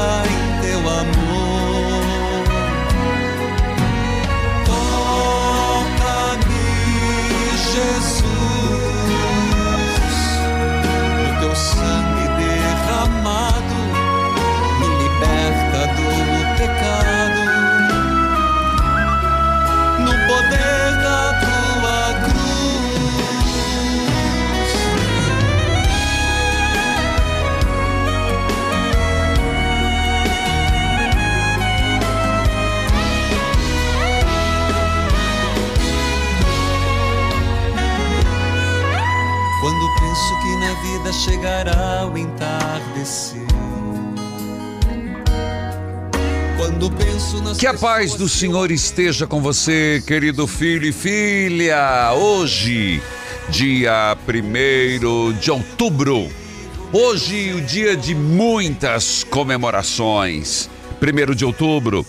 Vida vida chegará o entardecer. Quando penso nas Que a paz do Senhor esteja com você, querido filho e filha. Hoje, dia 1 de outubro. Hoje, o dia de muitas comemorações. 1 de outubro,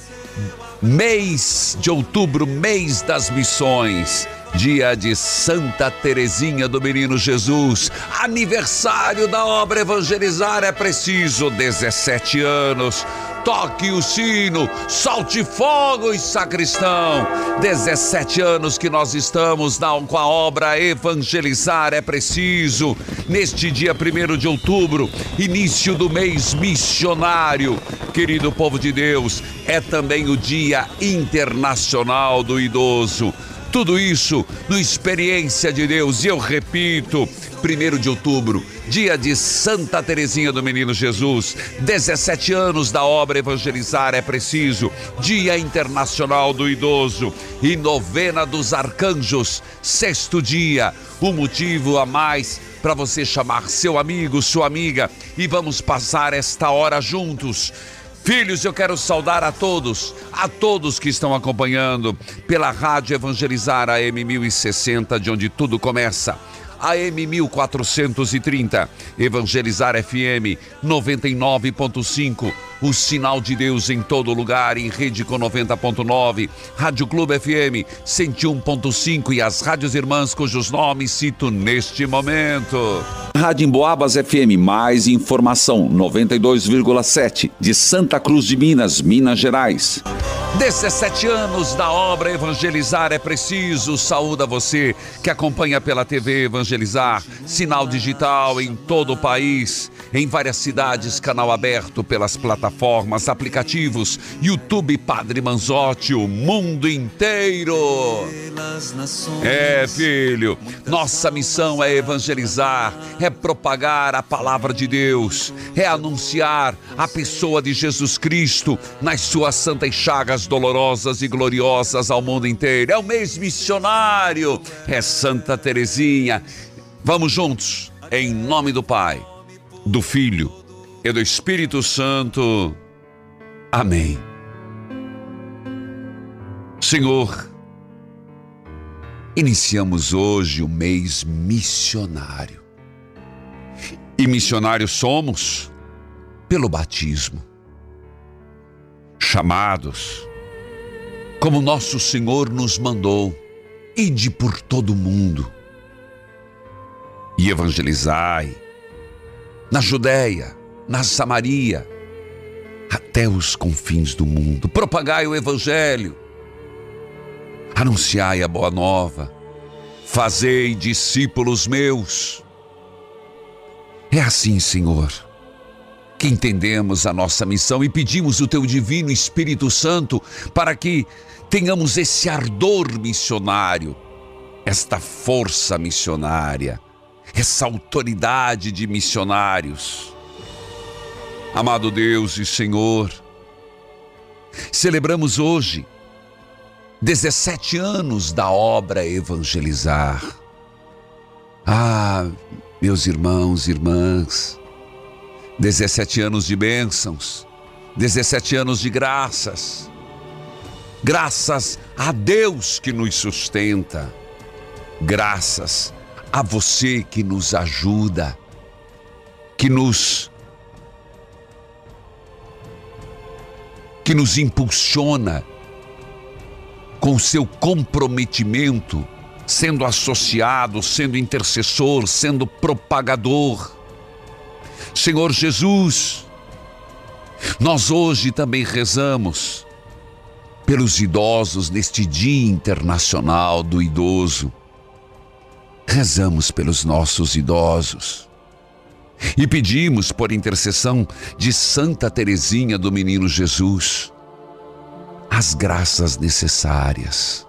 mês de outubro, mês das missões. Dia de Santa Teresinha do Menino Jesus, aniversário da obra Evangelizar é preciso, 17 anos. Toque o sino, solte fogos, sacristão. 17 anos que nós estamos na, com a obra Evangelizar é preciso. Neste dia 1 de outubro, início do mês missionário. Querido povo de Deus, é também o Dia Internacional do Idoso. Tudo isso no Experiência de Deus. E eu repito, 1 de outubro, dia de Santa Teresinha do Menino Jesus, 17 anos da obra Evangelizar é preciso, Dia Internacional do Idoso e Novena dos Arcanjos, sexto dia, um motivo a mais para você chamar seu amigo, sua amiga e vamos passar esta hora juntos. Filhos, eu quero saudar a todos, a todos que estão acompanhando pela Rádio Evangelizar AM 1060, de onde tudo começa. AM 1430, Evangelizar FM 99.5, o sinal de Deus em todo lugar, em rede com 90.9, Rádio Clube FM 101.5 e as rádios irmãs cujos nomes cito neste momento. Rádio Emboabas FM, mais informação, 92,7, de Santa Cruz de Minas, Minas Gerais. 17 anos da obra Evangelizar é preciso. Saúde a você que acompanha pela TV Evangelizar, sinal digital em todo o país, em várias cidades, canal aberto pelas plataformas, aplicativos, YouTube Padre Manzotti, o mundo inteiro. É, filho, nossa missão é evangelizar, é propagar a palavra de Deus, é anunciar a pessoa de Jesus Cristo nas suas santas chagas dolorosas e gloriosas ao mundo inteiro. É o mês missionário, é Santa Teresinha. Vamos juntos, em nome do Pai, do Filho e do Espírito Santo. Amém. Senhor, Iniciamos hoje o mês missionário. E missionários somos pelo batismo. Chamados, como nosso Senhor nos mandou, ide por todo o mundo e evangelizai na Judéia, na Samaria, até os confins do mundo. Propagai o evangelho anunciai a boa nova, fazei discípulos meus. É assim, Senhor, que entendemos a nossa missão e pedimos o teu divino Espírito Santo para que tenhamos esse ardor missionário, esta força missionária, essa autoridade de missionários. Amado Deus e Senhor, celebramos hoje 17 anos da obra evangelizar. Ah, meus irmãos e irmãs, 17 anos de bênçãos, 17 anos de graças, graças a Deus que nos sustenta, graças a você que nos ajuda, que nos que nos impulsiona com seu comprometimento, sendo associado, sendo intercessor, sendo propagador. Senhor Jesus, nós hoje também rezamos pelos idosos neste Dia Internacional do Idoso. Rezamos pelos nossos idosos e pedimos por intercessão de Santa Teresinha do Menino Jesus as graças necessárias.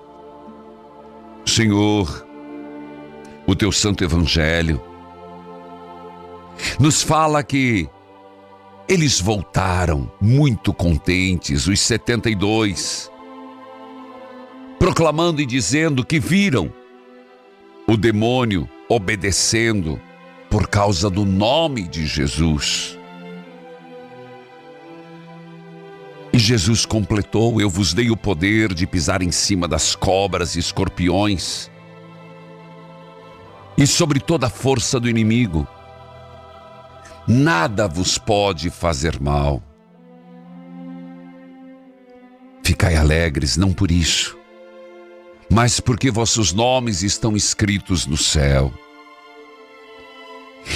Senhor, o teu santo evangelho nos fala que eles voltaram muito contentes, os 72, proclamando e dizendo que viram o demônio obedecendo por causa do nome de Jesus. E Jesus completou: Eu vos dei o poder de pisar em cima das cobras e escorpiões, e sobre toda a força do inimigo. Nada vos pode fazer mal. Ficai alegres, não por isso, mas porque vossos nomes estão escritos no céu.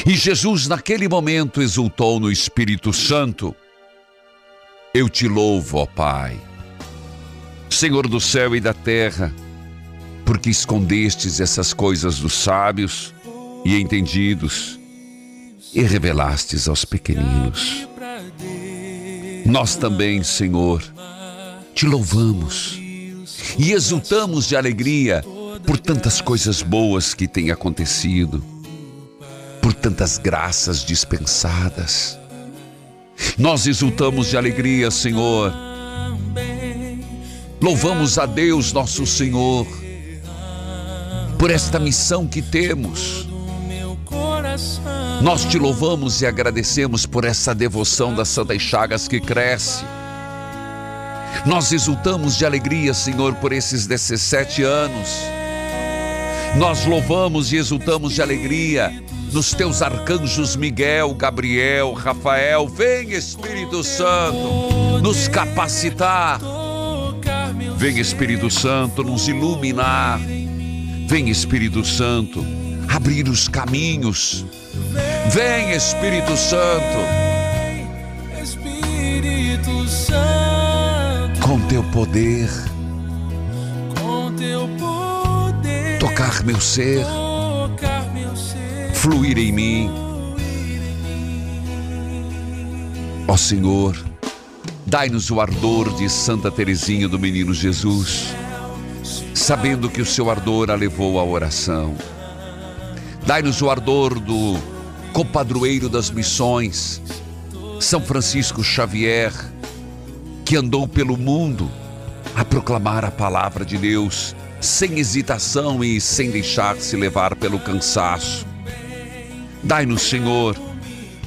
E Jesus, naquele momento, exultou no Espírito Santo eu te louvo, ó Pai, Senhor do céu e da terra, porque escondestes essas coisas dos sábios e entendidos e revelastes aos pequeninos. Nós também, Senhor, te louvamos e exultamos de alegria por tantas coisas boas que têm acontecido, por tantas graças dispensadas nós exultamos de alegria, Senhor. Louvamos a Deus, nosso Senhor, por esta missão que temos. Nós te louvamos e agradecemos por essa devoção das Santas Chagas que cresce. Nós exultamos de alegria, Senhor, por esses 17 anos. Nós louvamos e exultamos de alegria nos teus arcanjos Miguel, Gabriel, Rafael. Vem, Espírito Santo, nos capacitar. Vem, Espírito Santo, nos iluminar. Vem, Espírito Santo, abrir os caminhos. Vem, Espírito Santo. Com teu poder, com teu poder, tocar meu ser fluir em mim. Ó Senhor, dai-nos o ardor de Santa Teresinha do Menino Jesus, sabendo que o seu ardor a levou à oração. Dai-nos o ardor do compadroeiro das missões, São Francisco Xavier, que andou pelo mundo a proclamar a palavra de Deus sem hesitação e sem deixar-se levar pelo cansaço. Dai-nos, Senhor,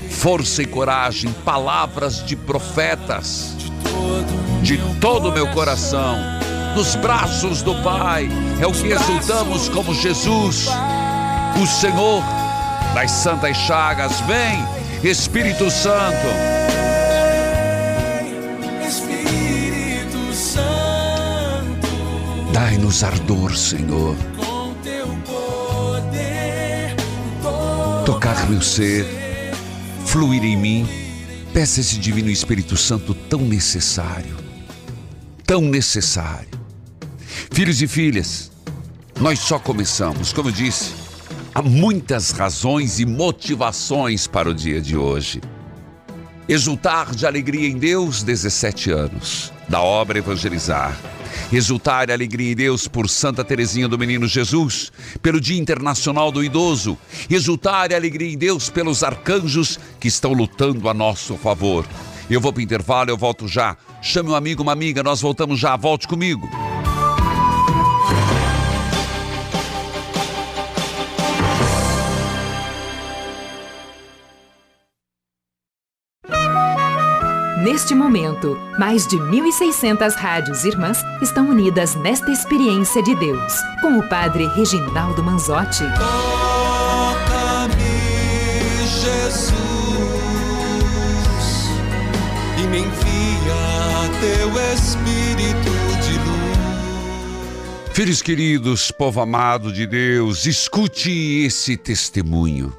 força e coragem, palavras de profetas, de todo o meu coração, nos braços do Pai, é o que exultamos como Jesus, o Senhor das Santas Chagas. Vem, Espírito Santo. Dai-nos ardor, Senhor, tocar meu ser, fluir em mim. Peça esse Divino Espírito Santo tão necessário, tão necessário. Filhos e filhas, nós só começamos, como eu disse, há muitas razões e motivações para o dia de hoje. Exultar de alegria em Deus, 17 anos, da obra Evangelizar. Exultar e alegria em Deus por Santa Teresinha do Menino Jesus, pelo Dia Internacional do Idoso. Exultar e alegria em Deus pelos arcanjos que estão lutando a nosso favor. Eu vou para o intervalo, eu volto já. Chame um amigo, uma amiga, nós voltamos já. Volte comigo. Neste momento, mais de 1.600 rádios irmãs estão unidas nesta experiência de Deus, com o Padre Reginaldo Manzotti. Toca-me, Jesus, e me envia teu Espírito de luz. Filhos queridos, povo amado de Deus, escute esse testemunho.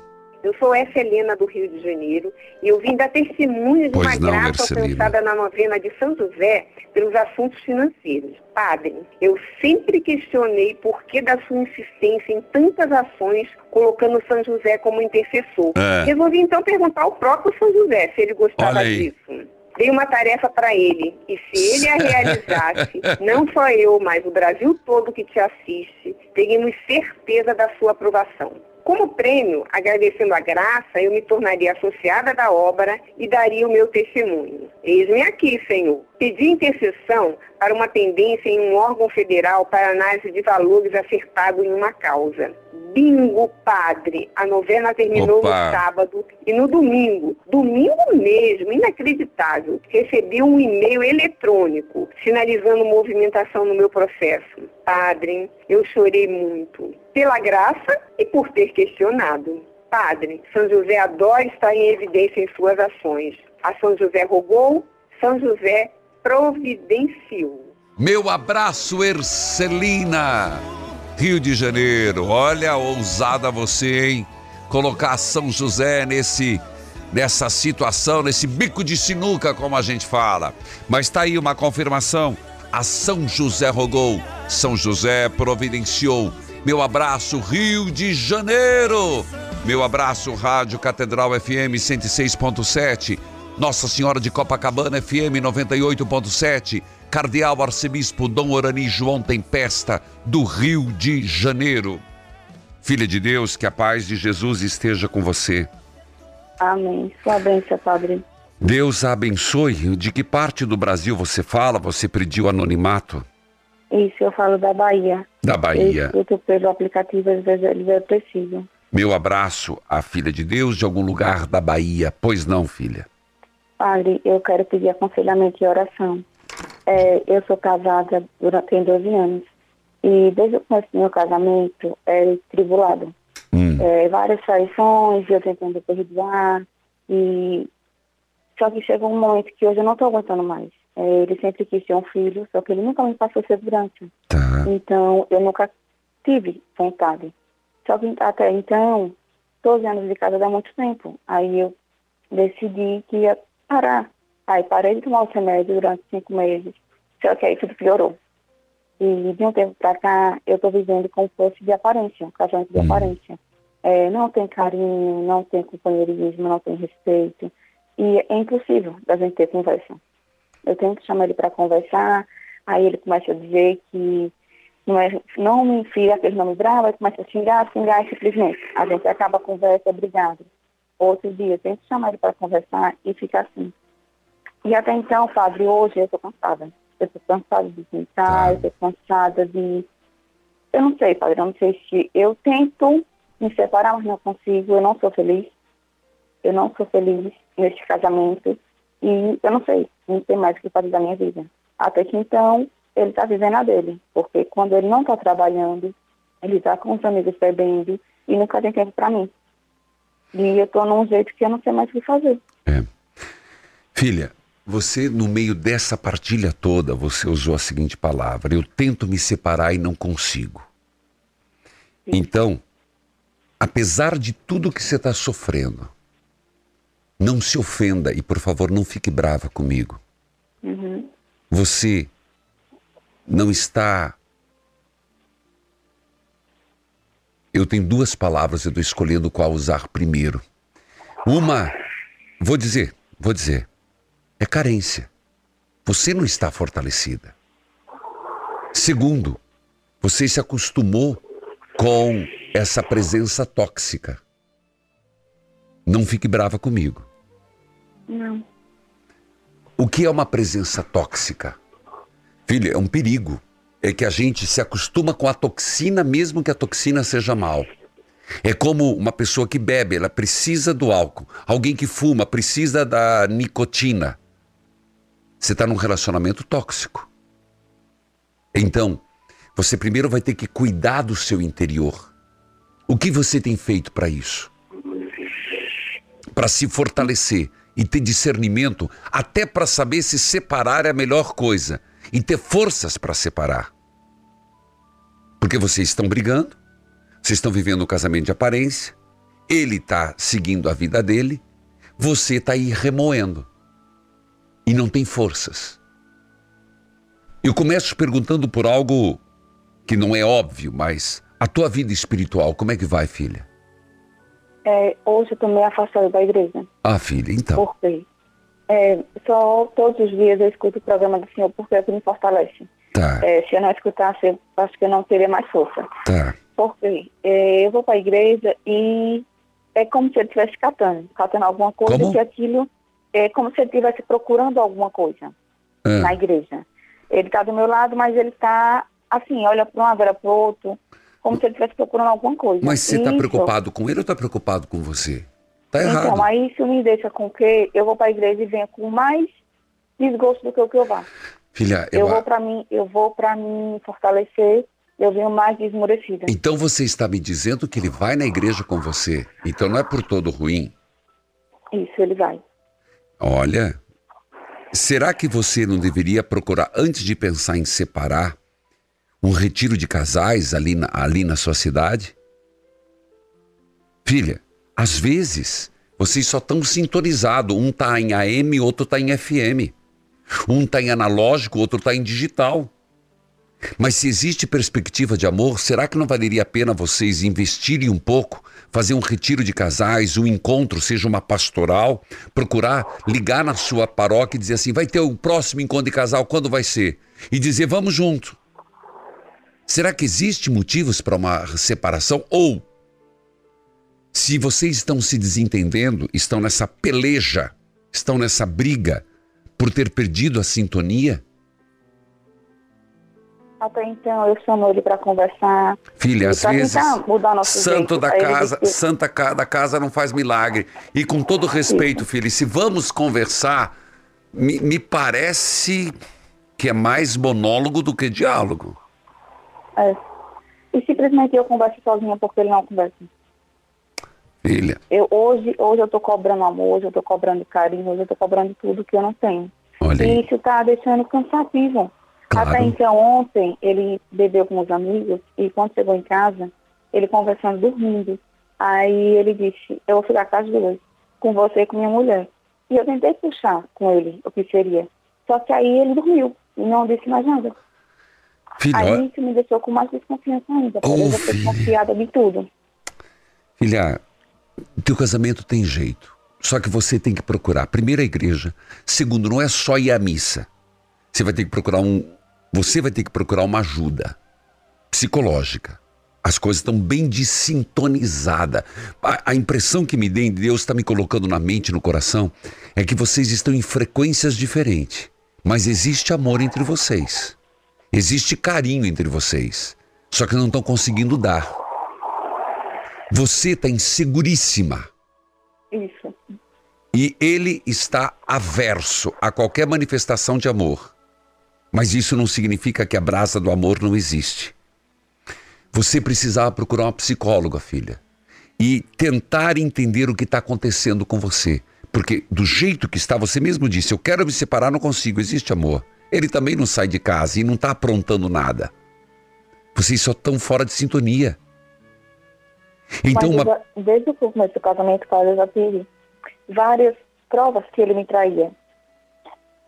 Sou Helena do Rio de Janeiro e eu vim dar testemunho de Pois uma não, graça Ercelina. alcançada na novena de São José pelos assuntos financeiros. Padre, eu sempre questionei por que da sua insistência em tantas ações colocando São José como intercessor. É. Resolvi então perguntar ao próprio São José se ele gostava disso. Dei uma tarefa para ele e se ele a realizasse, não só eu, mas o Brasil todo que te assiste, teríamos certeza da sua aprovação. Como prêmio, agradecendo a graça, eu me tornaria associada da obra e daria o meu testemunho. Eis-me aqui, Senhor. Pedi intercessão para uma pendência em um órgão federal para análise de valores acertado em uma causa. Bingo, padre! A novena terminou Opa. no sábado e no domingo, domingo mesmo, inacreditável, recebi um e-mail eletrônico sinalizando movimentação no meu processo. Padre, eu chorei muito, pela graça e por ter questionado. Padre, São José adora estar em evidência em suas ações. A São José rogou, São José providenciou. Meu abraço, Ercelina, Rio de Janeiro. Olha, ousada você, hein? Colocar São José nesse nessa situação, nesse bico de sinuca, como a gente fala. Mas tá aí uma confirmação. A São José rogou, São José providenciou. Meu abraço, Rio de Janeiro. Meu abraço, Rádio Catedral FM 106.7. Nossa Senhora de Copacabana FM 98.7. Cardeal Arcebispo Dom Orani João Tempesta, do Rio de Janeiro. Filha de Deus, que a paz de Jesus esteja com você. Amém. Sua bênção, Padre. Deus a abençoe. De que parte do Brasil você fala? Você pediu anonimato? Isso, eu falo da Bahia. Da Eu Bahia. escuto pelo aplicativo, às vezes é preciso. Meu abraço à filha de Deus de algum lugar da Bahia. Pois não, filha. Padre, eu quero pedir aconselhamento e oração. É, eu sou casada durante tem 12 anos. E desde o começo do meu casamento, é tribulado. Hum. É, várias traições, eu tentando perdoar. E só que chegou um momento que hoje eu não estou aguentando mais. É, ele sempre quis ter um filho, só que ele nunca me passou segurança. Tá. Então, eu nunca tive vontade. Só que até então, 12 anos de casa dá muito tempo. Aí eu decidi que ia parar. Aí parei de tomar o remédio durante cinco meses. Só que aí tudo piorou. E de um tempo pra cá, eu tô vivendo como se fosse de aparência, casamento de Hum. aparência. É, não tem carinho, não tem companheirismo, não tem respeito. E é impossível da gente ter conversa. Eu tenho que chamar ele para conversar, aí ele começa a dizer que não, é, não me enfia aquele nome bravo, aí começa a xingar, xingar e simplesmente. A gente acaba a conversa, obrigado. Outro dia, eu tento chamar ele para conversar e fica assim. E até então, padre, hoje eu estou cansada. Eu estou cansada de tentar, eu estou cansada de. Eu não sei, padre, eu não sei se eu tento me separar, mas não consigo, eu não sou feliz. Eu não sou feliz neste casamento e eu não sei, não sei mais o que fazer da minha vida. Até que então, ele está vivendo a dele, porque quando ele não está trabalhando, ele está com os amigos bebendo e nunca tem tempo para mim. E eu estou num jeito que eu não sei mais o que fazer. É. Filha, você, no meio dessa partilha toda, você usou a seguinte palavra: eu tento me separar e não consigo. Então, apesar de tudo que você está sofrendo, não se ofenda e, por favor, não fique brava comigo. Uhum. Você não está. Eu tenho duas palavras, eu estou escolhendo qual usar primeiro. Uma, vou dizer, vou dizer, é carência. Você não está fortalecida. Segundo, você se acostumou com essa presença tóxica. Não fique brava comigo. Não. O que é uma presença tóxica? Filha, é um perigo. É que a gente se acostuma com a toxina, mesmo que a toxina seja mal. É como uma pessoa que bebe, ela precisa do álcool. Alguém que fuma precisa da nicotina. Você está num relacionamento tóxico. Então, você primeiro vai ter que cuidar do seu interior. O que você tem feito para isso? Para se fortalecer e ter discernimento, até para saber se separar é a melhor coisa e ter forças para separar. Porque vocês estão brigando, vocês estão vivendo um casamento de aparência, ele está seguindo a vida dele, você está aí remoendo e não tem forças. Eu começo perguntando por algo que não é óbvio, mas a tua vida espiritual, como é que vai, filha? É, hoje eu estou meio afastada da igreja. Ah, filha, então. Por quê? É, só todos os dias eu escuto o programa do Senhor porque é que me fortalece. Tá, É, se eu não escutasse, eu acho que eu não teria mais força. tá. Por quê? É, eu vou para a igreja e é como se ele estivesse catando, catando alguma coisa, Como? que aquilo é como se ele estivesse procurando alguma coisa Ah, na igreja. Ele está do meu lado, mas ele está assim, olha para um lado, olha para o outro, como se ele estivesse procurando alguma coisa. Mas você está preocupado com ele ou está preocupado com você? Tá errado. Então, aí isso me deixa com que eu vou para a igreja e venho com mais desgosto do que o que eu vá. Filha, Eu eu vou para mim, eu vou para me fortalecer, eu venho mais desmorecida. então você está me dizendo que ele vai na igreja com você. Então não é por todo ruim. Isso, ele vai. Olha, será que você não deveria procurar, antes de pensar em separar, um retiro de casais ali na, ali na sua cidade? Filha, às vezes vocês só estão sintonizados. Um está em AM, outro está em FM. Um está em analógico, outro está em digital. Mas se existe perspectiva de amor, será que não valeria a pena vocês investirem um pouco, fazer um retiro de casais, um encontro, seja uma pastoral, procurar ligar na sua paróquia e dizer assim: vai ter o próximo encontro de casal, quando vai ser? E dizer: vamos junto. Será que existe motivos para uma separação? Ou, se vocês estão se desentendendo, estão nessa peleja, estão nessa briga por ter perdido a sintonia, Até então eu chamo ele para conversar. Filha, às pra vezes, santo jeito. da casa, santa ca- da casa não faz milagre. E com todo respeito, filha, se vamos conversar, me, me parece que é mais monólogo do que diálogo. É. E simplesmente eu converso sozinha porque ele não conversa. Filha, Eu, hoje, hoje eu tô cobrando amor, hoje eu tô cobrando carinho, hoje eu tô cobrando tudo que eu não tenho. olha E aí. isso tá deixando cansativo. Claro. Até então, ontem, ele bebeu com os amigos e quando chegou em casa, ele conversando, dormindo. Aí ele disse, eu vou ficar com as duas, com você e com minha mulher. E eu tentei puxar com ele o que seria. Só que aí ele dormiu e não disse mais nada. Filha, Aí isso me deixou com mais desconfiança ainda, porque Oh, eu já fui filha. desconfiada de tudo. filha, teu casamento tem jeito. Só que você tem que procurar, primeiro, a igreja. Segundo, não é só ir à missa. Você vai ter que procurar um. Você vai ter que procurar uma ajuda psicológica. As coisas estão bem desintonizadas. A, a impressão que me dê, Deus está me colocando na mente no coração, é que vocês estão em frequências diferentes. Mas existe amor entre vocês. Existe carinho entre vocês. Só que não estão conseguindo dar. Você está inseguríssima. Isso. E ele está averso a qualquer manifestação de amor. Mas isso não significa que a brasa do amor não existe. Você precisava procurar uma psicóloga, filha, e tentar entender o que está acontecendo com você. Porque do jeito que está, você mesmo disse: Eu quero me separar, não consigo, existe amor. Ele também não sai de casa e não está aprontando nada. Vocês só estão fora de sintonia. Então, uma, já- desde o começo do casamento, cara, eu já tive várias provas que ele me traía.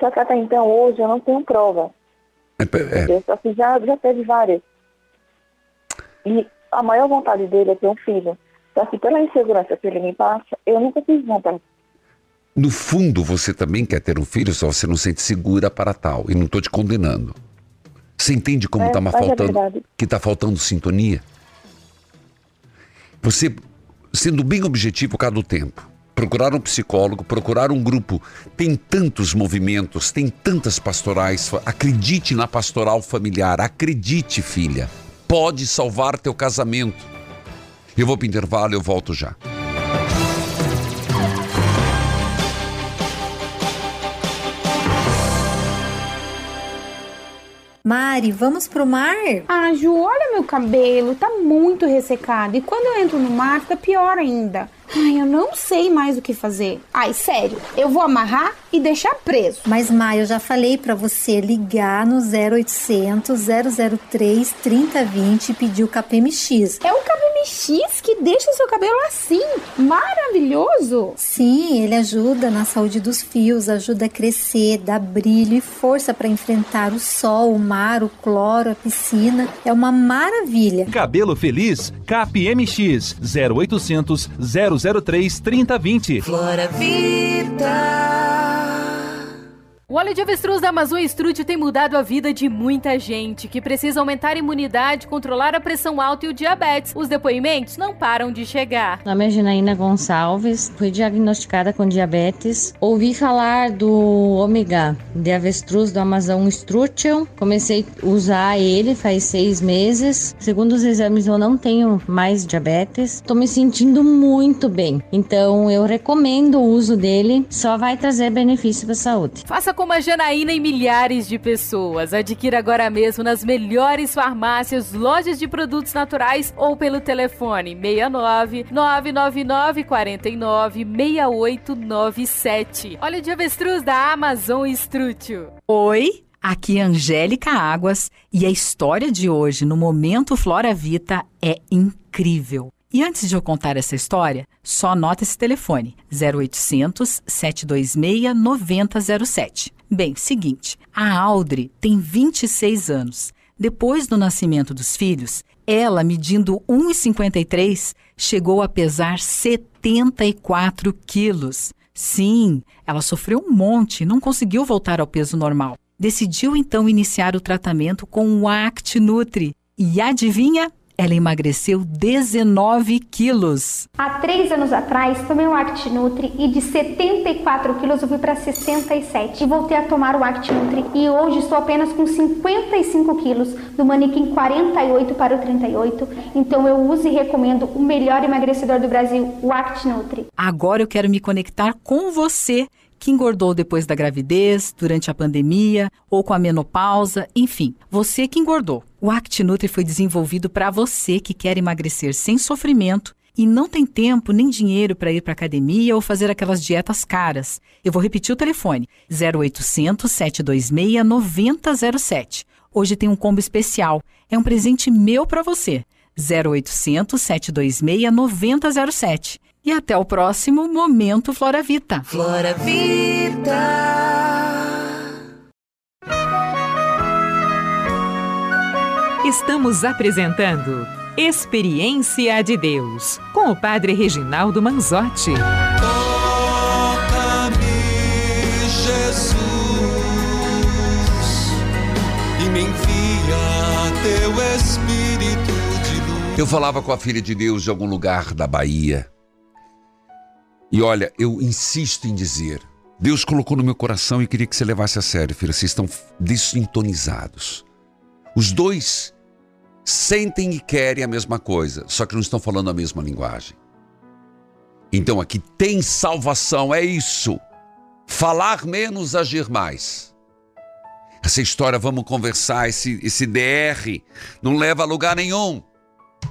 Só que até então, hoje, eu não tenho prova. é, é, só que já, já teve várias. E a maior vontade dele é ter um filho. Só que pela insegurança que ele me passa, eu nunca tive vontade. No fundo, você também quer ter um filho, só você não se sente segura para tal. E não estou te condenando. Você entende como É, está mas é faltando, verdade. que está faltando sintonia? Você, sendo bem objetivo cada o tempo, procurar um psicólogo, procurar um grupo. Tem tantos movimentos, tem tantas pastorais. Acredite na pastoral familiar, acredite, filha. Pode salvar teu casamento. Eu vou para o intervalo, eu volto já. Mari, vamos pro mar? Ah, Ju, olha meu cabelo, tá muito ressecado. E quando eu entro no mar, fica pior ainda. Ai, eu não sei mais o que fazer. Ai, sério, eu vou amarrar e deixar preso. Mas, Maia, eu já falei para você ligar no 0800 003 3020 e pedir o KPMX. É KPMX que deixa o seu cabelo assim, maravilhoso. Sim, ele ajuda na saúde dos fios, ajuda a crescer, dá brilho e força para enfrentar o sol, o mar, o cloro, a piscina. É uma maravilha. Cabelo feliz, KPMX 0800 003 3020. Flora Vida. O óleo de avestruz da Amazon Estrútil tem mudado a vida de muita gente que precisa aumentar a imunidade, controlar a pressão alta e o diabetes. Os depoimentos não param de chegar. Meu nome é Ginaína Gonçalves, fui diagnosticada com diabetes. Ouvi falar do ômega de avestruz do Amazon Estrútil. Comecei a usar ele faz seis meses. Segundo os exames, eu não tenho mais diabetes. Estou me sentindo muito bem. Então, eu recomendo o uso dele. Só vai trazer benefício para a saúde. Faça como a Janaína e milhares de pessoas. Adquira agora mesmo nas melhores farmácias, lojas de produtos naturais ou pelo telefone 69 999 49 6897. Olha de avestruz da Amazon Estrútil. Oi, aqui é Angélica Águas e a história de hoje no Momento Flora Vita é incrível. E antes de eu contar essa história, só anota esse telefone: 0800 726 9007. Bem, seguinte, a Audrey tem 26 anos. Depois do nascimento dos filhos, ela, medindo 1,53, chegou a pesar 74 quilos. Sim, ela sofreu um monte e não conseguiu voltar ao peso normal. Decidiu então iniciar o tratamento com o Act Nutri. E adivinha? Ela emagreceu 19 quilos. Há três anos atrás, tomei o ActiNutri e de 74 quilos eu fui para 67. E voltei a tomar o ActiNutri e hoje estou apenas com 55 quilos, do manequim 48 para o 38. Então eu uso e recomendo o melhor emagrecedor do Brasil, o ActiNutri. Agora eu quero me conectar com você que engordou depois da gravidez, durante a pandemia ou com a menopausa, enfim, você que engordou. O ActiNutri foi desenvolvido para você que quer emagrecer sem sofrimento e não tem tempo nem dinheiro para ir para academia ou fazer aquelas dietas caras. Eu vou repetir o telefone: 0800 726 9007. Hoje tem um combo especial. É um presente meu para você. 0800 726 9007. E até o próximo Momento Flora Vita. Flora Vida. Estamos apresentando Experiência de Deus com o Padre Reginaldo Manzotti. Toca-me, Jesus, e me envia teu Espírito de luz. Eu falava com a filha de Deus de algum lugar da Bahia. E olha, eu insisto em dizer, Deus colocou no meu coração e queria que você levasse a sério, filha, vocês estão desintonizados. Os dois sentem e querem a mesma coisa, só que não estão falando a mesma linguagem. Então aqui tem salvação, é isso. Falar menos, agir mais. Essa história, vamos conversar, esse, esse DR não leva a lugar nenhum.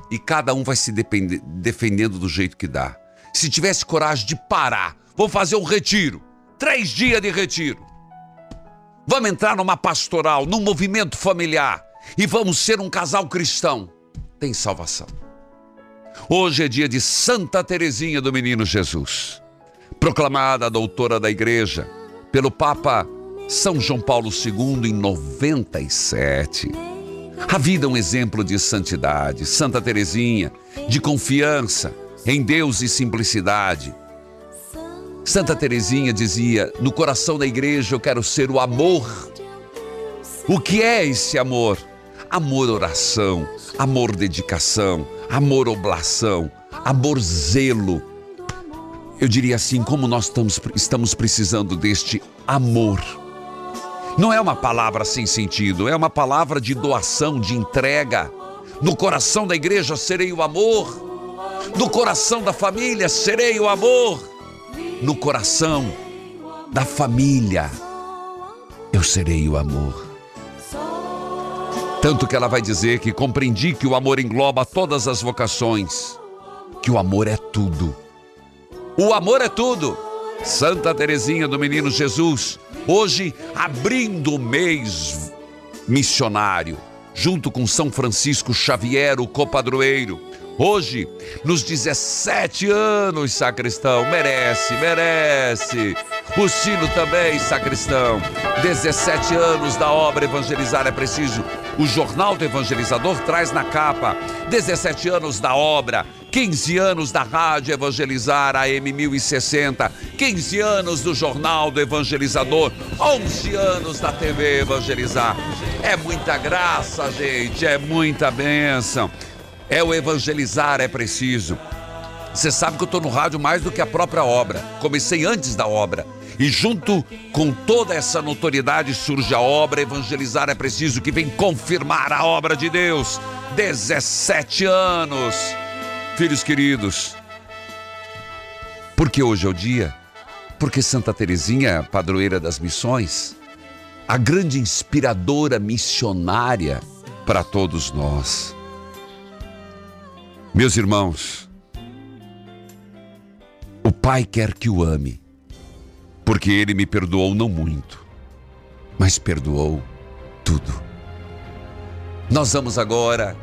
E cada um vai se defendendo do jeito que dá se tivesse coragem de parar, vamos fazer um retiro. Três dias de retiro. Vamos entrar numa pastoral, num movimento familiar e vamos ser um casal cristão. Tem salvação. Hoje é dia de Santa Teresinha do Menino Jesus, proclamada doutora da Igreja pelo Papa São João Paulo II em 97. A vida é um exemplo de santidade, Santa Teresinha, de confiança, em Deus e simplicidade. Santa Teresinha dizia: No coração da igreja eu quero ser o amor. O que é esse amor? Amor oração, amor dedicação, amor oblação, amor zelo. Eu diria assim, como nós estamos, estamos precisando deste amor. Não é uma palavra sem sentido, é uma palavra de doação, de entrega. No coração da igreja serei o amor. No coração da família serei o amor. No coração da família eu serei o amor. Tanto que ela vai dizer que compreendi que o amor engloba todas as vocações, que o amor é tudo. O amor é tudo. Santa Teresinha do Menino Jesus, hoje abrindo o mês missionário, junto com São Francisco Xavier, o copadroeiro. Hoje, nos 17 anos, sacristão, merece, merece. O sino também, sacristão. 17 anos da obra Evangelizar é Preciso. O Jornal do Evangelizador traz na capa 17 anos da obra, 15 anos da Rádio Evangelizar AM 1060, 15 anos do Jornal do Evangelizador, 11 anos da TV Evangelizar. É muita graça, gente, é muita bênção. É o evangelizar, é preciso. Você sabe que eu estou no rádio mais do que a própria obra. Comecei antes da obra. E junto com toda essa notoriedade surge a obra Evangelizar é Preciso, que vem confirmar a obra de Deus. 17 anos. Filhos queridos, porque hoje é o dia? Porque Santa Teresinha, padroeira das missões, a grande inspiradora missionária para todos nós. Meus irmãos, o Pai quer que o ame, porque ele me perdoou não muito, mas perdoou tudo. Nós vamos agora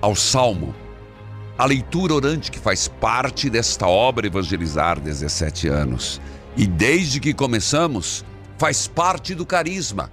ao Salmo, a leitura orante que faz parte desta obra Evangelizar 17 anos. E desde que começamos, faz parte do carisma.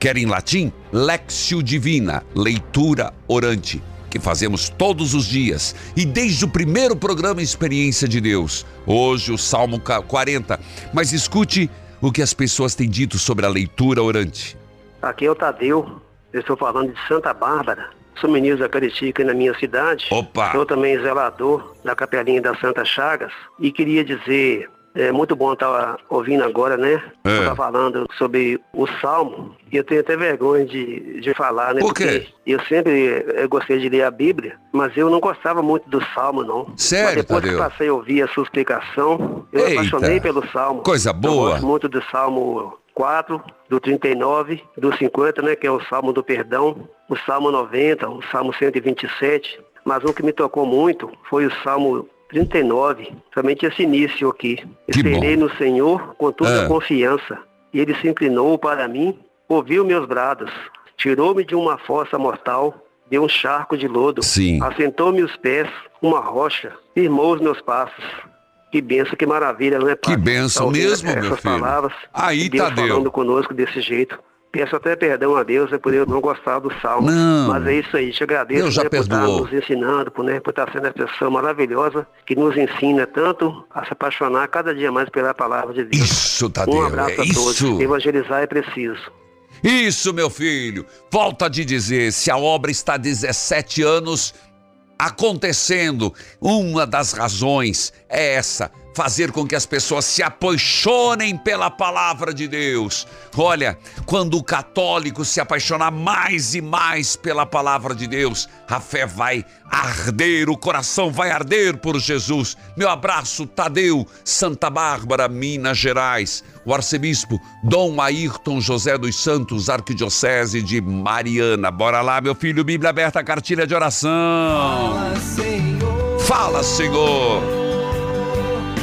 Quer em latim? Lexio Divina, leitura orante que fazemos todos os dias e desde o primeiro programa Experiência de Deus. Hoje o Salmo 40. Mas escute o que as pessoas têm dito sobre a leitura orante. Aqui é o Tadeu, eu estou falando de Santa Bárbara. Sou ministro da Eucaristia aqui na minha cidade. Opa! Sou também zelador da Capelinha da Santa Chagas. E queria dizer é muito bom estar ouvindo agora, né? É. Estar falando sobre o Salmo. E eu tenho até vergonha de, de falar, né? Por quê? Porque eu sempre eh, gostei de ler a Bíblia, mas eu não gostava muito do Salmo, não. Sério, mas depois Tadeu? que passei a ouvir a sua explicação, eu Eita. apaixonei pelo Salmo. Coisa boa. Eu gosto muito do Salmo 4, do 39, do 50, né? Que é o Salmo do Perdão, o Salmo 90, o Salmo 127. Mas um que me tocou muito foi o Salmo 39, somente esse início aqui. Que. Esperei no Senhor com toda a confiança. E ele se inclinou para mim, ouviu meus brados, tirou-me de uma fossa mortal, deu um charco de lodo, assentou-me os pés, uma rocha, firmou os meus passos. Que benção, que maravilha, não é, Que Padre? Tá ouvindo mesmo, meu filho. palavras, Aí, Deus Tadeu. falando conosco desse jeito. Peço até perdão a Deus né, por eu não gostar do salmo. Não. Mas é isso aí, te agradeço Deus já né, por estar perdoou. nos ensinando, por, né, por estar sendo essa pessoa maravilhosa que nos ensina tanto a se apaixonar cada dia mais pela palavra de Deus. Isso, Tadeu, um abraço é a todos. isso. Evangelizar é preciso. Isso, meu filho. Volta te dizer, se a obra está há 17 anos acontecendo, uma das razões é essa, fazer com que as pessoas se apaixonem pela palavra de Deus. Olha, quando o católico se apaixonar mais e mais pela palavra de Deus, a fé vai arder, o coração vai arder por Jesus. Meu abraço, Tadeu, Santa Bárbara, Minas Gerais. O arcebispo Dom Ayrton José dos Santos, arquidiocese de Mariana. Bora lá, meu filho, Bíblia aberta, cartilha de oração. Fala, Senhor.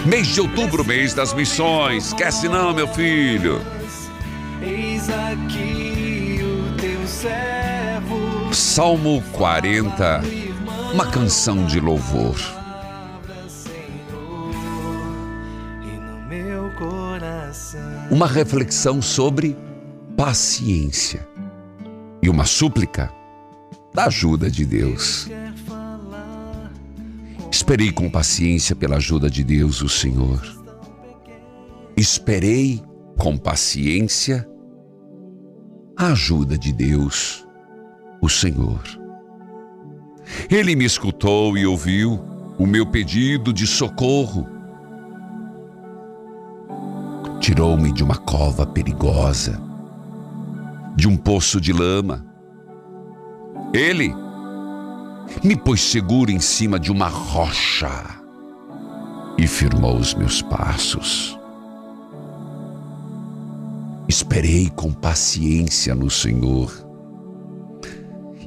Mês de outubro, mês das missões. Esquece não, meu filho. Eis aqui o teu servo. Salmo 40, uma canção de louvor. Uma reflexão sobre paciência e uma súplica da ajuda de Deus. Esperei com paciência pela ajuda de Deus, o Senhor. Esperei com paciência a ajuda de Deus, o Senhor. Ele me escutou e ouviu o meu pedido de socorro. Tirou-me de uma cova perigosa, de um poço de lama. Ele me pôs seguro em cima de uma rocha e firmou os meus passos. Esperei com paciência no Senhor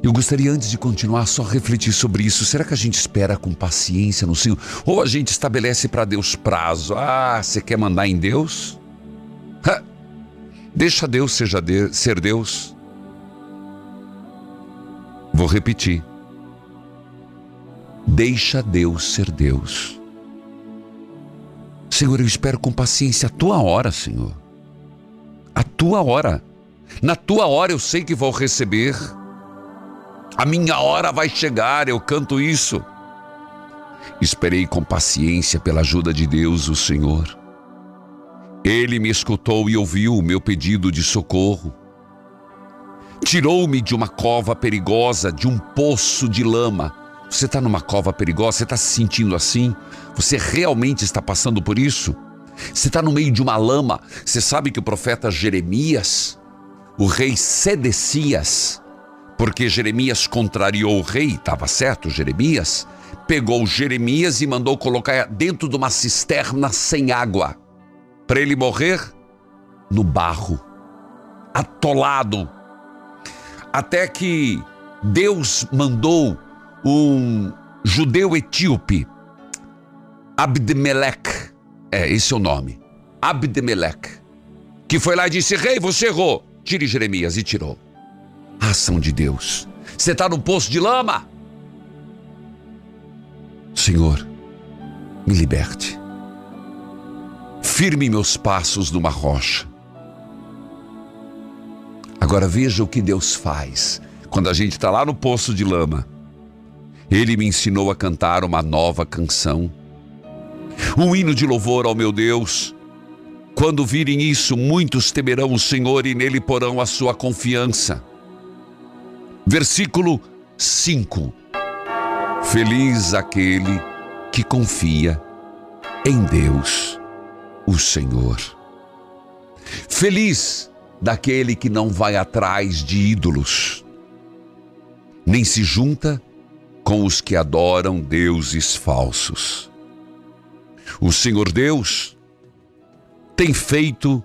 Eu gostaria, antes de continuar, só refletir sobre isso. Será que a gente espera com paciência no Senhor? Ou a gente estabelece para Deus prazo? Ah, você quer mandar em Deus? Deixa Deus seja de ser Deus. Vou repetir. Deixa Deus ser Deus. Senhor, eu espero com paciência a tua hora, Senhor. A tua hora. Na tua hora eu sei que vou receber. A minha hora vai chegar, eu canto isso. Esperei com paciência pela ajuda de Deus, o Senhor. Ele me escutou e ouviu o meu pedido de socorro. Tirou-me de uma cova perigosa, de um poço de lama. Você está numa cova perigosa? Você está se sentindo assim? Você realmente está passando por isso? Você está no meio de uma lama? Você sabe que o profeta Jeremias, o rei Sedecias, porque Jeremias contrariou o rei, estava certo, Jeremias, pegou Jeremias e mandou colocar dentro de uma cisterna sem água, para ele morrer no barro, atolado, até que Deus mandou um judeu etíope, Abdemelech, é esse é o nome, Abdemelech, que foi lá e disse: Rei, você errou, tire Jeremias, e tirou. A ação de Deus. Você está num poço de lama? Senhor, me liberte. Firme meus passos numa rocha. Agora veja o que Deus faz quando a gente está lá no poço de lama. Ele me ensinou a cantar uma nova canção. Um hino de louvor ao meu Deus. Quando virem isso, muitos temerão o Senhor e nele porão a sua confiança. Versículo 5. Feliz aquele que confia em Deus, o Senhor. Feliz daquele que não vai atrás de ídolos, nem se junta com os que adoram deuses falsos. O Senhor Deus tem feito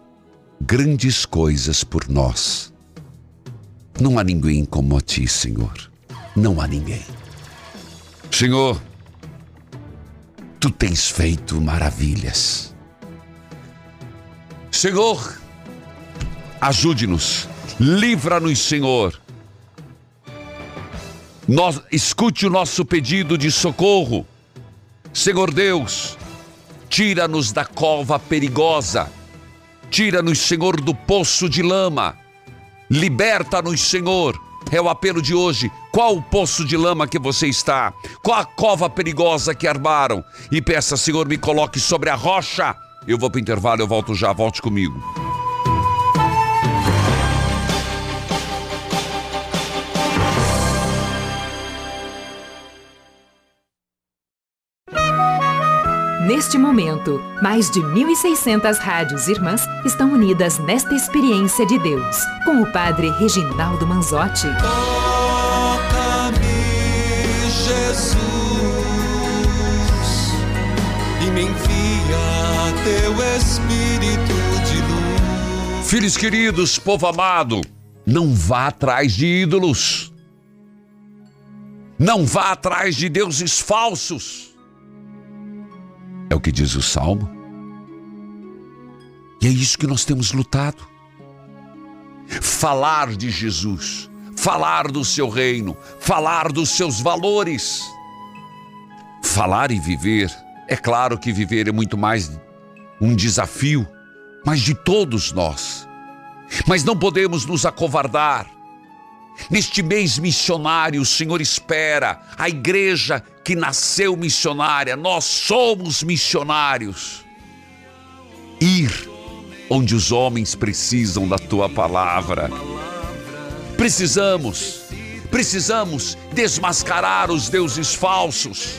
grandes coisas por nós. Não há ninguém como a ti, Senhor. Não há ninguém. Senhor, tu tens feito maravilhas. Senhor, ajude-nos, livra-nos, Senhor. Nós, escute o nosso pedido de socorro. Senhor Deus, tira-nos da cova perigosa, tira-nos, Senhor, do poço de lama, liberta-nos, Senhor. É o apelo de hoje. Qual o poço de lama que você está? Qual a cova perigosa que armaram? E peça, Senhor, me coloque sobre a rocha. Eu vou para o intervalo, eu volto já, volte comigo. Neste momento, mais de 1.600 rádios irmãs estão unidas nesta experiência de Deus, com o Padre Reginaldo Manzotti. Toca-me, Jesus, e me envia teu Espírito de luz. Filhos queridos, povo amado, não vá atrás de ídolos. Não vá atrás de deuses falsos. É o que diz o salmo. E é isso que nós temos lutado. Falar de Jesus, falar do seu reino, falar dos seus valores. Falar e viver. É claro que viver é muito mais um desafio, mas de todos nós. Mas não podemos nos acovardar. Neste mês missionário, o Senhor espera a igreja que nasceu missionária, nós somos missionários. Ir onde os homens precisam da tua palavra. Precisamos, precisamos desmascarar os deuses falsos.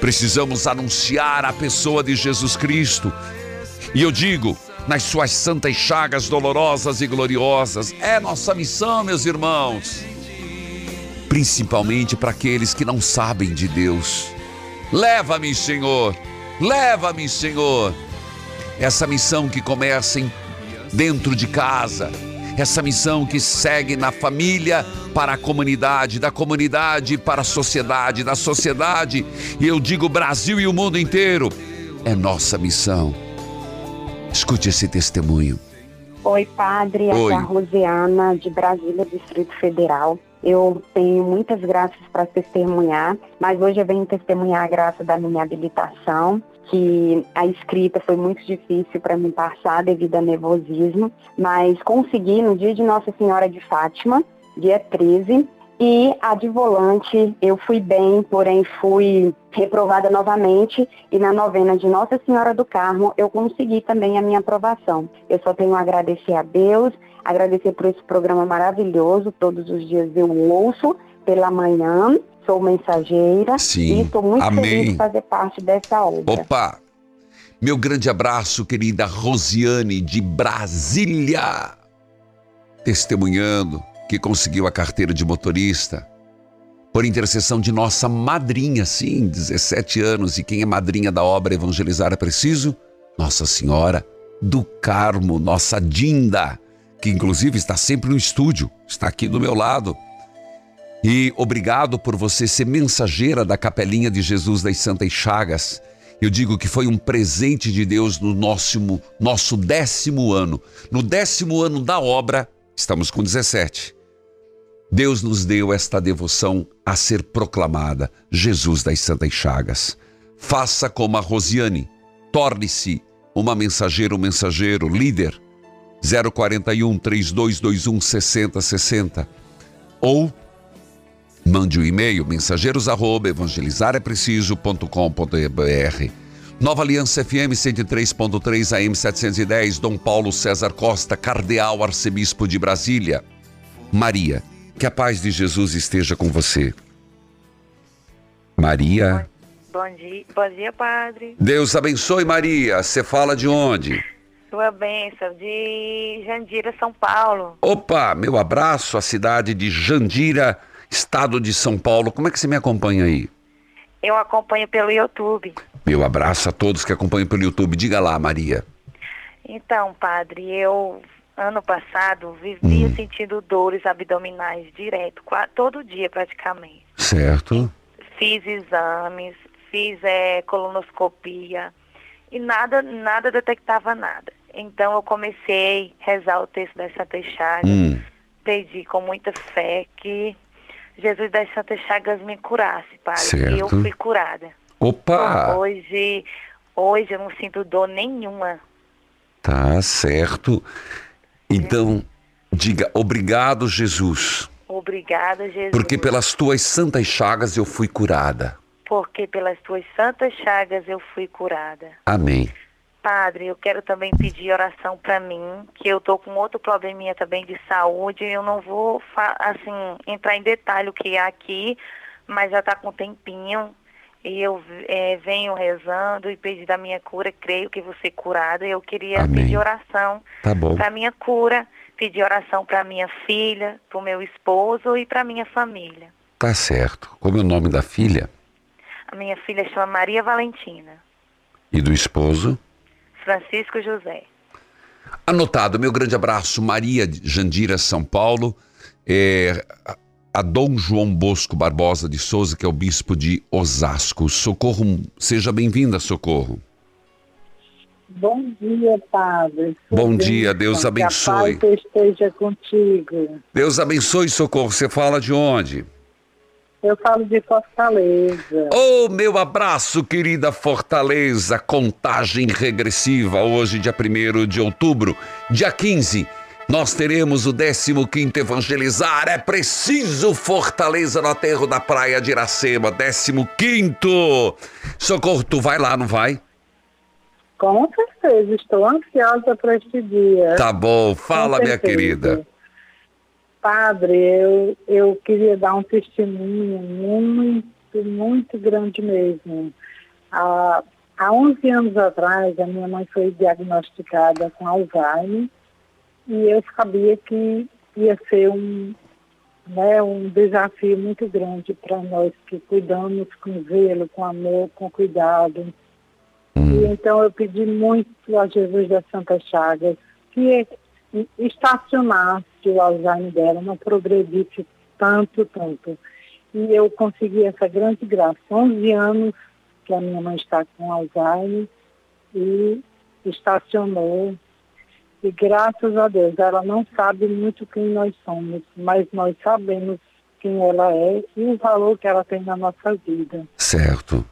Precisamos anunciar a pessoa de Jesus Cristo. E eu digo, nas suas santas chagas dolorosas e gloriosas. É nossa missão, meus irmãos. Principalmente para aqueles que não sabem de Deus. Leva-me, Senhor. Leva-me, Senhor. Essa missão que começa em, dentro de casa, essa missão que segue na família para a comunidade, da comunidade para a sociedade, da sociedade, e eu digo Brasil e o mundo inteiro, é nossa missão. Escute esse testemunho. Oi, padre. Oi. Aqui é a Rosiana, de Brasília, Distrito Federal. Eu tenho muitas graças para testemunhar, mas hoje eu venho testemunhar a graça da minha habilitação, que a escrita foi muito difícil para mim passar devido a nervosismo, mas consegui no dia de Nossa Senhora de Fátima, dia 13, e a de volante eu fui bem, porém fui reprovada novamente e na novena de Nossa Senhora do Carmo eu consegui também a minha aprovação. Eu só tenho a agradecer a Deus, agradecer por esse programa maravilhoso, todos os dias eu ouço pela manhã, sou mensageira Sim, e estou muito amém. feliz de fazer parte dessa obra. Opa! Meu grande abraço, querida Rosiane de Brasília, testemunhando que conseguiu a carteira de motorista por intercessão de nossa madrinha, sim, 17 anos. E quem é madrinha da obra Evangelizar é Preciso? Nossa Senhora do Carmo, nossa Dinda, que inclusive está sempre no estúdio, está aqui do meu lado. E obrigado por você ser mensageira da Capelinha de Jesus das Santas Chagas. Eu digo que foi um presente de Deus no nosso, nosso décimo ano. No décimo ano da obra, estamos com 17. Deus nos deu esta devoção a ser proclamada, Jesus das Santas Chagas. Faça como a Rosiane, torne-se uma mensageira, um mensageiro, líder, 041 3221 6060 ou mande o um e-mail mensageiros arroba evangelizarepreciso.com.br Nova Aliança FM 103.3 AM 710 Dom Paulo César Costa, Cardeal Arcebispo de Brasília. Maria, que a paz de Jesus esteja com você. Maria. Bom dia, bom dia, padre. Deus abençoe, Maria. Você fala de onde? Sua bênção, de Jandira, São Paulo. Opa, meu abraço à cidade de Jandira, estado de São Paulo. Como é que você me acompanha aí? Eu acompanho pelo YouTube. Meu abraço a todos que acompanham pelo YouTube. Diga lá, Maria. Então, padre, eu ano passado vivia Hum. sentindo dores abdominais direto, todo dia praticamente. Certo? Fiz exames, fiz eh, colonoscopia e nada, nada detectava nada. Então eu comecei a rezar o texto Santas Chagas, Hum. pedi com muita fé que Jesus das Santas Chagas me curasse, padre. Certo. E eu fui curada. Opa! Hoje, hoje eu não sinto dor nenhuma. Tá certo. Então, diga obrigado, Jesus, Obrigada, Jesus. porque pelas tuas santas chagas eu fui curada. Porque pelas tuas santas chagas eu fui curada. Amém. Padre, eu quero também pedir oração para mim, que eu tô com outro probleminha também de saúde. Eu não vou, assim, entrar em detalhe o que é aqui, mas já tá com um tempinho. E eu eh, venho rezando e pedi da minha cura, creio que ser curada. Eu queria Amém. pedir oração Tá para minha cura, pedir oração para minha filha, para o meu esposo e para minha família. Tá certo. Como é o nome da filha A minha filha chama Maria Valentina, e do esposo? Francisco José. Anotado, meu grande abraço, Maria de Jandira, São Paulo. É, a- Dom João Bosco Barbosa de Souza, que é o bispo de Osasco. Socorro, seja bem-vinda, Socorro. Bom dia, Padre. Bom dia, Deus abençoe. Que a paz esteja contigo. Deus abençoe, Socorro. Você fala de onde? Eu falo de Fortaleza. Oh, meu abraço, querida Fortaleza. Contagem regressiva. Hoje, dia 1 de outubro, dia 15. Nós teremos o 15 Evangelizar. É preciso Fortaleza no aterro da praia de Iracema. 15. Socorro, tu vai lá, não vai? Com certeza, estou ansiosa para este dia. Tá bom, fala, minha querida. Padre, eu, eu queria dar um testemunho muito, muito grande mesmo. Há, há 11 anos atrás, a minha mãe foi diagnosticada com Alzheimer e eu sabia que ia ser um, né, um desafio muito grande para nós que cuidamos com zelo, com amor, com cuidado. E então eu pedi muito a Jesus das Santas Chagas que estacionasse o Alzheimer dela, não progredisse tanto, tanto. E eu consegui essa grande graça. 11 anos que a minha mãe está com Alzheimer e estacionou. E graças a Deus, ela não sabe muito quem nós somos, mas nós sabemos quem ela é e o valor que ela tem na nossa vida. Certo.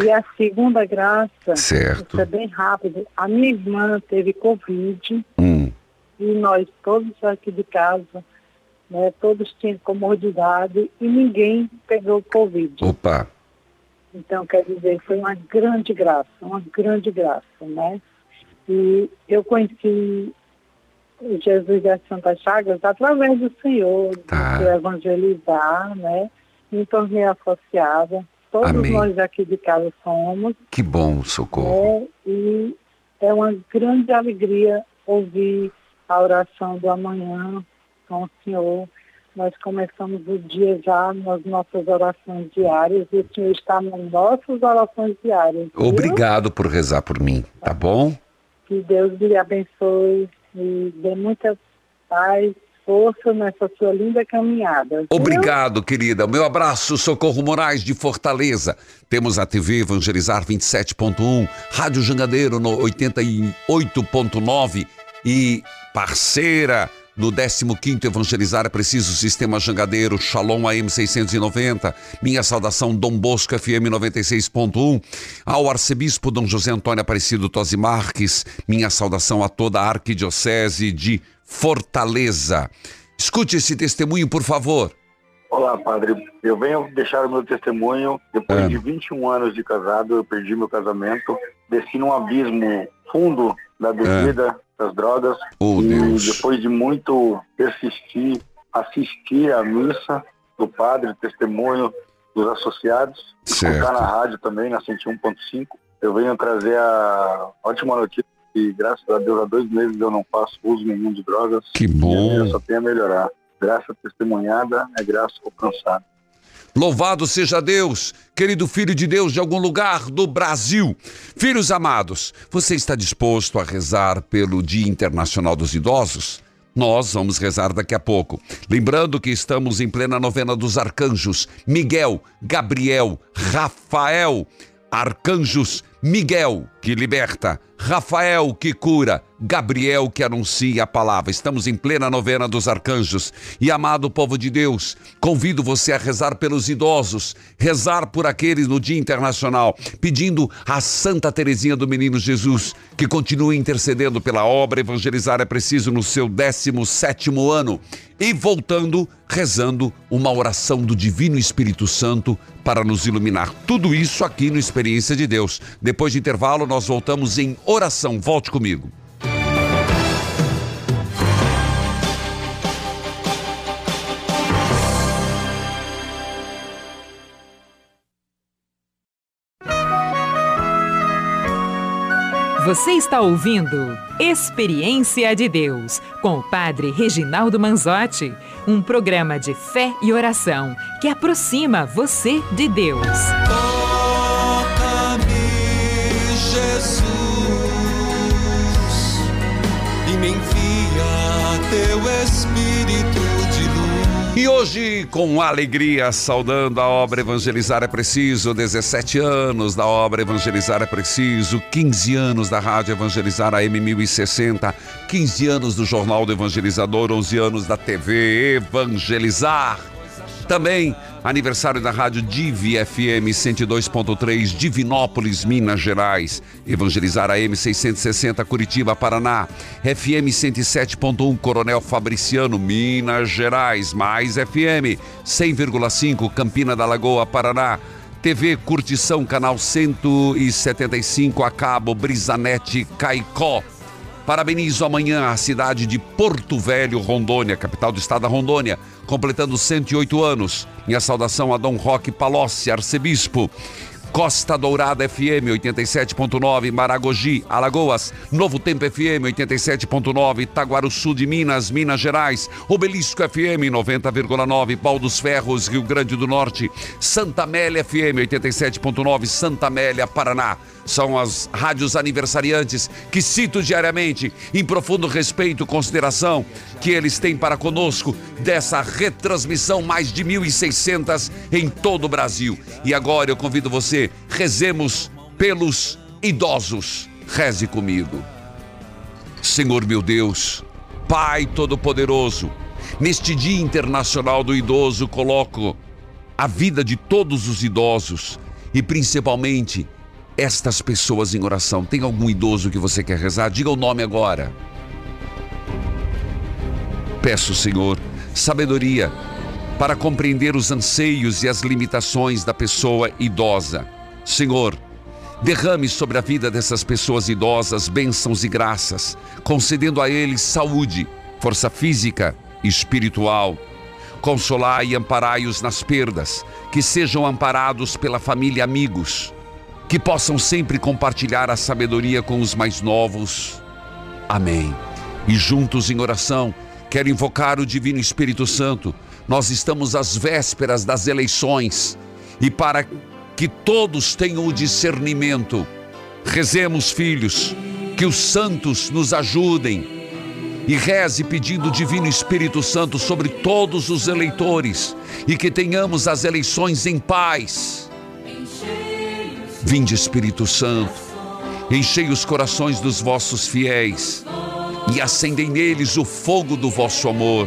E a segunda graça, Certo. isso é bem rápido. A minha irmã teve Covid Hum. E nós todos aqui de casa, né, todos tinham comodidade e ninguém pegou Covid. Opa. Então, quer dizer, foi uma grande graça, uma grande graça, né? E eu conheci Jesus das Santas Chagas através do Senhor, Tá. de evangelizar, né? Me tornei associada. Todos Amém. nós aqui de casa somos, Que bom, socorro. né? E é uma grande alegria ouvir a oração do amanhã com o Senhor. Nós começamos o dia já nas nossas orações diárias e o Senhor está nas nossas orações diárias. viu? Obrigado por rezar por mim, tá bom? Que Deus lhe abençoe e dê muita paz, força nessa sua linda caminhada. viu? Obrigado, querida. Meu abraço, Socorro Moraes de Fortaleza. Temos a TV Evangelizar 27.1, Rádio Jangadeiro no 88.9 e parceira no 15º Evangelizar é Preciso Sistema Jangadeiro, Shalom AM 690, minha saudação Dom Bosco FM 96.1, ao arcebispo Dom José Antônio Aparecido Tosi Marques, minha saudação a toda a arquidiocese de Fortaleza. Escute esse testemunho, por favor. Olá, padre. Eu venho deixar o meu testemunho. Depois Ah. de 21 anos de casado, eu perdi meu casamento. Desci num abismo fundo da bebida, das drogas. Oh, e Deus. depois de muito persistir, assistir à missa do padre, testemunho dos associados, Certo. escutar na rádio também, na 101.5, eu venho trazer a ótima notícia que, graças a Deus, há dois meses eu não faço uso nenhum de drogas. Que E a bom. minha só tem a melhorar. Graça testemunhada é graça alcançada. Louvado seja Deus, querido filho de Deus de algum lugar do Brasil. Filhos amados, você está disposto a rezar pelo Dia Internacional dos Idosos? Nós vamos rezar daqui a pouco. Lembrando que estamos em plena novena dos arcanjos Miguel, Gabriel, Rafael. Arcanjos Miguel, que liberta, Rafael, que cura, Gabriel, que anuncia a palavra. Estamos em plena novena dos arcanjos. E amado povo de Deus, convido você a rezar pelos idosos, rezar por aqueles no Dia Internacional, pedindo a Santa Teresinha do Menino Jesus que continue intercedendo pela obra Evangelizar é Preciso no seu 17º ano. E voltando, rezando uma oração do Divino Espírito Santo para nos iluminar. Tudo isso aqui no Experiência de Deus. Depois de intervalo, nós voltamos em oração. Volte comigo. Você está ouvindo Experiência de Deus com o Padre Reginaldo Manzotti, um programa de fé e oração que aproxima você de Deus. E hoje, com alegria, saudando a obra Evangelizar é Preciso, 17 anos da obra Evangelizar é Preciso, 15 anos da Rádio Evangelizar AM 1060, 15 anos do Jornal do Evangelizador, 11 anos da TV Evangelizar. Também aniversário da Rádio Divi FM 102.3, Divinópolis, Minas Gerais. Evangelizar AM 660, Curitiba, Paraná. FM 107.1, Coronel Fabriciano, Minas Gerais. Mais FM 100,5, Campina da Lagoa, Paraná. TV Curtição, canal 175 a cabo, Brisanete, Caicó. Parabenizo amanhã a cidade de Porto Velho, Rondônia, capital do estado da Rondônia, completando 108 anos. Minha saudação a Dom Roque Palocci, arcebispo. Costa Dourada FM 87.9, Maragogi, Alagoas, Novo Tempo FM 87.9, Taguaruçu de Minas, Minas Gerais, Obelisco FM 90,9, Pau dos Ferros, Rio Grande do Norte, Santa Amélia FM 87.9, Santa Amélia, Paraná. São as rádios aniversariantes que cito diariamente, em profundo respeito e consideração que eles têm para conosco dessa retransmissão mais de 1.600 em todo o Brasil. E agora eu convido você, rezemos pelos idosos. Reze comigo. Senhor meu Deus, Pai Todo-Poderoso, neste Dia Internacional do Idoso, coloco a vida de todos os idosos e principalmente estas pessoas em oração. Tem algum idoso que você quer rezar? Diga o nome agora. Peço, Senhor, sabedoria para compreender os anseios e as limitações da pessoa idosa. Senhor, derrame sobre a vida dessas pessoas idosas bênçãos e graças, concedendo a eles saúde, força física e espiritual. Consolai e amparai-os nas perdas, que sejam amparados pela família e amigos que possam sempre compartilhar a sabedoria com os mais novos. Amém. E juntos em oração, quero invocar o Divino Espírito Santo. Nós estamos às vésperas das eleições e para que todos tenham o discernimento, rezemos, filhos, que os santos nos ajudem e reze pedindo o Divino Espírito Santo sobre todos os eleitores e que tenhamos as eleições em paz Vinde, Espírito Santo, enchei os corações dos vossos fiéis e acendei neles o fogo do vosso amor.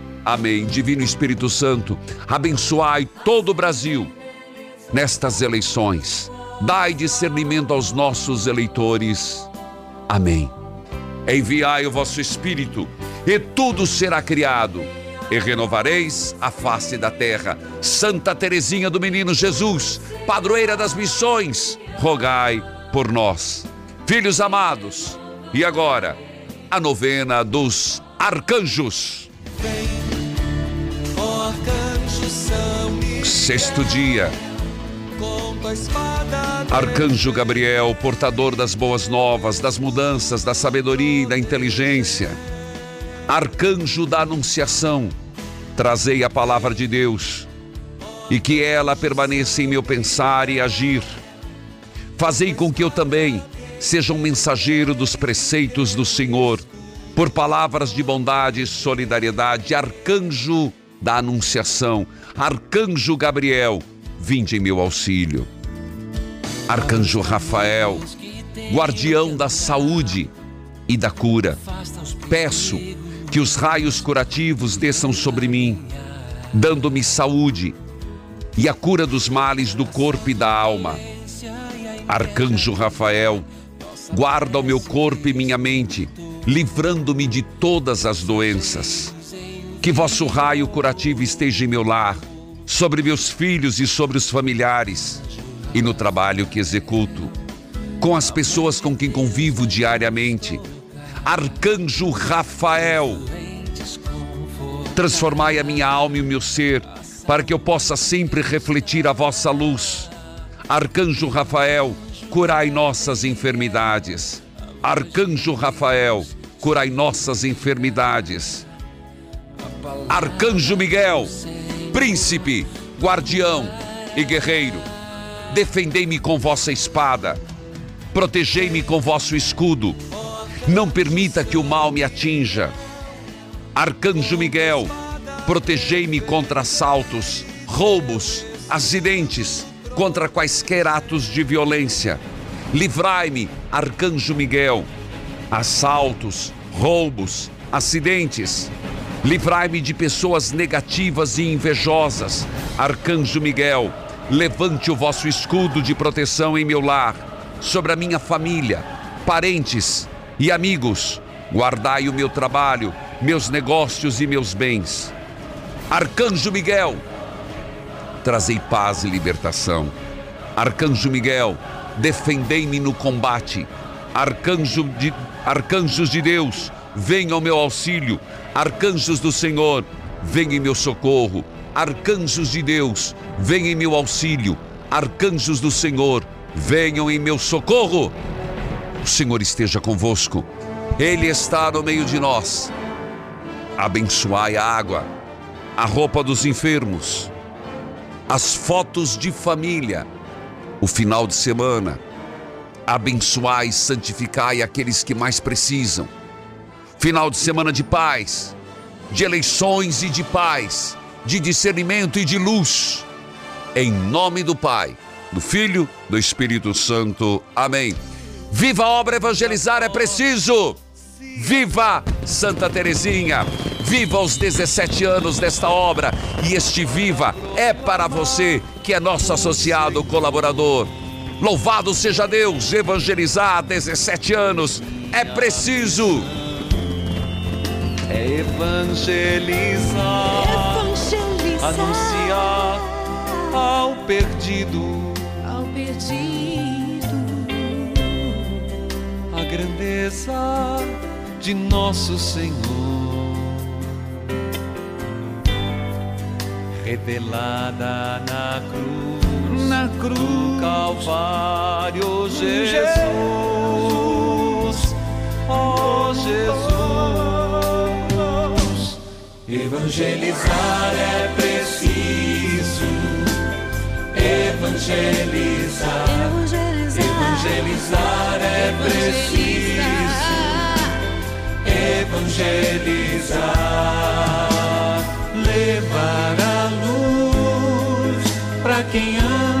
Amém. Divino Espírito Santo, abençoai todo o Brasil nestas eleições. Dai discernimento aos nossos eleitores. Amém. Enviai o vosso Espírito, e tudo será criado, e renovareis a face da terra. Santa Teresinha do Menino Jesus, padroeira das missões, rogai por nós. Filhos amados, e agora, a novena dos arcanjos. Sexto dia. Arcanjo Gabriel, portador das boas novas, das mudanças, da sabedoria e da inteligência. Arcanjo da Anunciação, trazei a palavra de Deus e que ela permaneça em meu pensar e agir. Fazei com que eu também seja um mensageiro dos preceitos do Senhor, por palavras de bondade e solidariedade, arcanjo da Anunciação, arcanjo Gabriel, vinde em meu auxílio. Arcanjo Rafael, guardião da saúde e da cura, peço que os raios curativos desçam sobre mim, dando-me saúde e a cura dos males do corpo e da alma. Arcanjo Rafael, Guarda o meu corpo e minha mente, livrando-me de todas as doenças. Que vosso raio curativo esteja em meu lar, sobre meus filhos e sobre os familiares, e no trabalho que executo, com as pessoas com quem convivo diariamente. Arcanjo Rafael, transformai a minha alma e o meu ser, para que eu possa sempre refletir a vossa luz. Arcanjo Rafael, curai nossas enfermidades. Arcanjo Rafael, curai nossas enfermidades. Arcanjo Miguel, príncipe, guardião e guerreiro, defendei-me com vossa espada, protegei-me com vosso escudo, não permita que o mal me atinja. Arcanjo Miguel, protegei-me contra assaltos, roubos, acidentes, contra quaisquer atos de violência. Livrai-me, Arcanjo Miguel, assaltos, roubos, acidentes. Livrai-me de pessoas negativas e invejosas. Arcanjo Miguel, levante o vosso escudo de proteção em meu lar. sobre a minha família, parentes e amigos. Guardai o meu trabalho, meus negócios e meus bens. Arcanjo Miguel, trazei paz e libertação. Arcanjo Miguel, defendei-me no combate. Arcanjo de, arcanjos de Deus, venham ao meu auxílio. Arcanjos do Senhor, venham em meu socorro. Arcanjos de Deus, venham em meu auxílio. Arcanjos do Senhor, venham em meu socorro. O Senhor esteja convosco. Ele está no meio de nós. Abençoai a água, a roupa dos enfermos, as fotos de família, o final de semana. Abençoai e santificai aqueles que mais precisam. Final de semana de paz, de eleições e de paz, de discernimento e de luz. Em nome do Pai, do Filho, do Espírito Santo. Amém. Viva a obra evangelizar é preciso! Viva Santa Terezinha! Viva os 17 anos desta obra! E este Viva é para você que é nosso associado colaborador. Louvado seja Deus! Evangelizar há 17 anos é preciso! É evangelizar, anunciar ao perdido, ao perdido, a grandeza de nosso Senhor, revelada na cruz, na cruz. Do Calvário, Jesus, oh Jesus. Evangelizar é preciso. Evangelizar. Evangelizar é preciso. Evangelizar. Levar a luz para quem anda